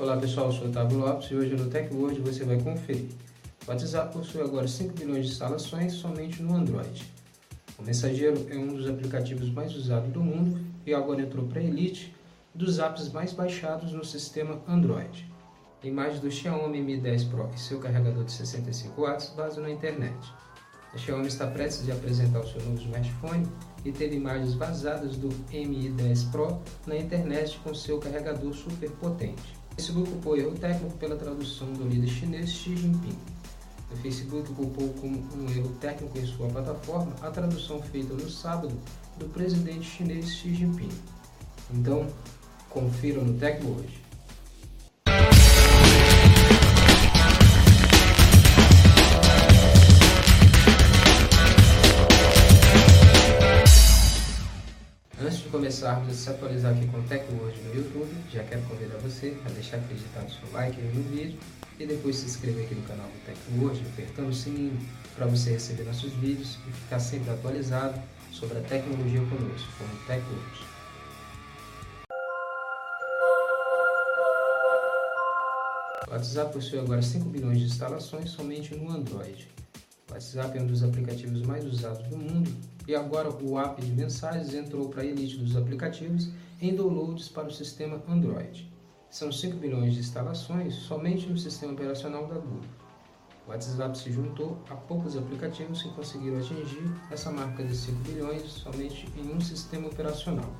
Olá pessoal, eu sou o Otávio Lopes e hoje no TechWord você vai conferir. O WhatsApp possui agora 5 bilhões de instalações somente no Android. O Mensageiro é um dos aplicativos mais usados do mundo e agora entrou para a elite dos apps mais baixados no sistema Android. Imagens do Xiaomi Mi 10 Pro e seu carregador de 65 watts vazam na internet. A Xiaomi está prestes a apresentar o seu novo smartphone e teve imagens vazadas do Mi 10 Pro na internet com seu carregador super potente. O Facebook culpou erro técnico pela tradução do líder chinês Xi Jinping. O Facebook culpou como um erro técnico em sua plataforma a tradução feita no sábado do presidente chinês Xi Jinping. Então, confira no Tech Antes de começarmos a se atualizar aqui com o TechWord no YouTube, já quero convidar você a deixar acreditado seu like no vídeo e depois se inscrever aqui no canal do TechWord, apertando o sininho para você receber nossos vídeos e ficar sempre atualizado sobre a tecnologia conosco, como o TechWord. O WhatsApp possui agora 5 bilhões de instalações somente no Android. O WhatsApp é um dos aplicativos mais usados do mundo e agora o app de mensagens entrou para a elite dos aplicativos em downloads para o sistema Android. São 5 bilhões de instalações somente no sistema operacional da Google. O WhatsApp se juntou a poucos aplicativos que conseguiram atingir essa marca de 5 bilhões somente em um sistema operacional.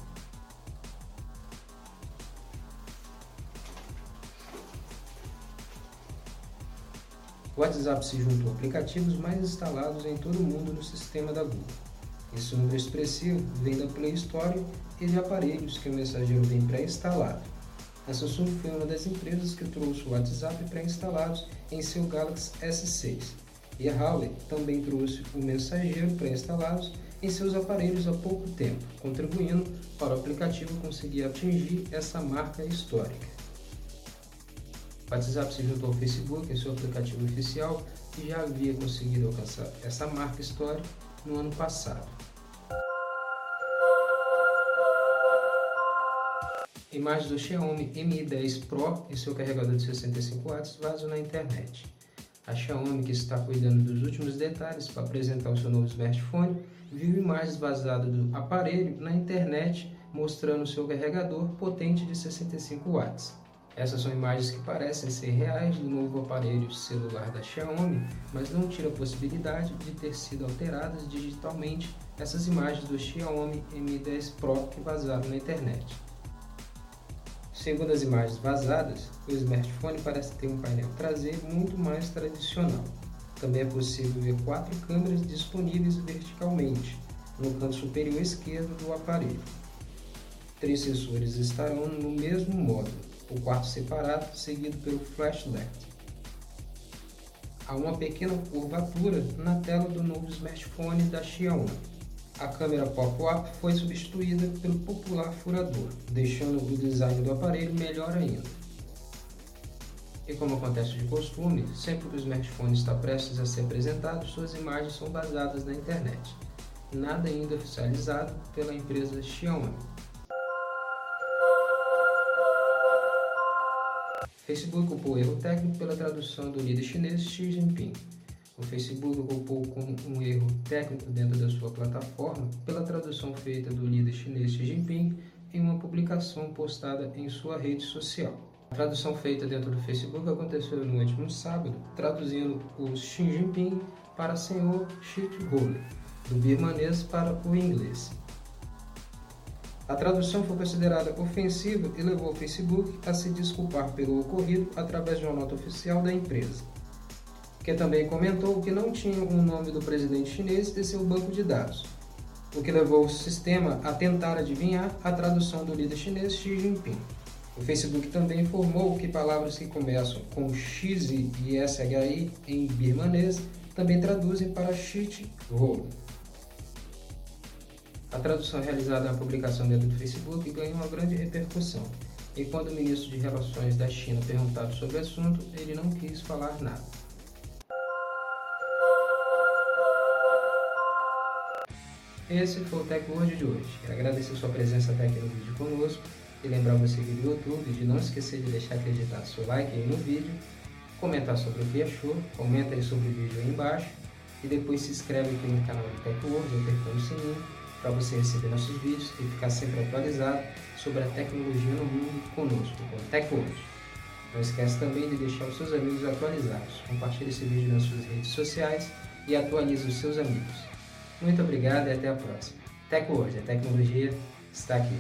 O WhatsApp se juntou a aplicativos mais instalados em todo o mundo no sistema da Google. Esse número expressivo vem da Play Store e de aparelhos que o mensageiro vem pré-instalado. A Samsung foi uma das empresas que trouxe o WhatsApp pré-instalados em seu Galaxy S6. E a Huawei também trouxe o mensageiro pré-instalados em seus aparelhos há pouco tempo, contribuindo para o aplicativo conseguir atingir essa marca histórica. O WhatsApp se juntou ao Facebook em seu aplicativo oficial e já havia conseguido alcançar essa marca histórica no ano passado. Imagens do Xiaomi Mi 10 Pro e seu carregador de 65 watts vazam na internet. A Xiaomi, que está cuidando dos últimos detalhes para apresentar o seu novo smartphone, viu imagens vazadas do aparelho na internet mostrando seu carregador potente de 65 watts. Essas são imagens que parecem ser reais do novo aparelho celular da Xiaomi, mas não tira a possibilidade de ter sido alteradas digitalmente essas imagens do Xiaomi Mi 10 Pro que vazaram na internet. Segundo as imagens vazadas, o smartphone parece ter um painel traseiro muito mais tradicional. Também é possível ver quatro câmeras disponíveis verticalmente no canto superior esquerdo do aparelho. Três sensores estarão no mesmo módulo, o quarto separado seguido pelo flashlight. Há uma pequena curvatura na tela do novo smartphone da Xiaomi a câmera pop-up foi substituída pelo popular furador, deixando o design do aparelho melhor ainda. E como acontece de costume, sempre que o smartphone está prestes a ser apresentado, suas imagens são baseadas na internet, nada ainda oficializado pela empresa Xiaomi. Facebook culpou erro técnico pela tradução do líder chinês Xi Jinping. O Facebook culpou como um erro técnico dentro da sua plataforma pela tradução feita do líder chinês Xi Jinping em uma publicação postada em sua rede social. A tradução feita dentro do Facebook aconteceu no último sábado, traduzindo o Xi Jinping para Senhor Shithole, do birmanês para o inglês. A tradução foi considerada ofensiva e levou o Facebook a se desculpar pelo ocorrido através de uma nota oficial da empresa que também comentou que não tinha o nome do presidente chinês em seu banco de dados, o que levou o sistema a tentar adivinhar a tradução do líder chinês Xi Jinping. O Facebook também informou que palavras que começam com X e SHI em birmanês também traduzem para Shit Roll. A tradução realizada na publicação dentro do Facebook ganhou uma grande repercussão, e quando o ministro de Relações da China perguntado sobre o assunto, ele não quis falar nada. Esse foi o Tech Word de hoje. Quero agradecer sua presença até aqui no vídeo conosco. E lembrar você aqui do YouTube de não esquecer de deixar acreditar seu like aí no vídeo, comentar sobre o que achou, comenta aí sobre o vídeo aí embaixo e depois se inscreve aqui no canal do TechWorld, apertando o sininho para você receber nossos vídeos e ficar sempre atualizado sobre a tecnologia no mundo conosco, com TechWorld. Não esquece também de deixar os seus amigos atualizados. Compartilhe esse vídeo nas suas redes sociais e atualize os seus amigos. Muito obrigado e até a próxima. TechWorld, a tecnologia está aqui.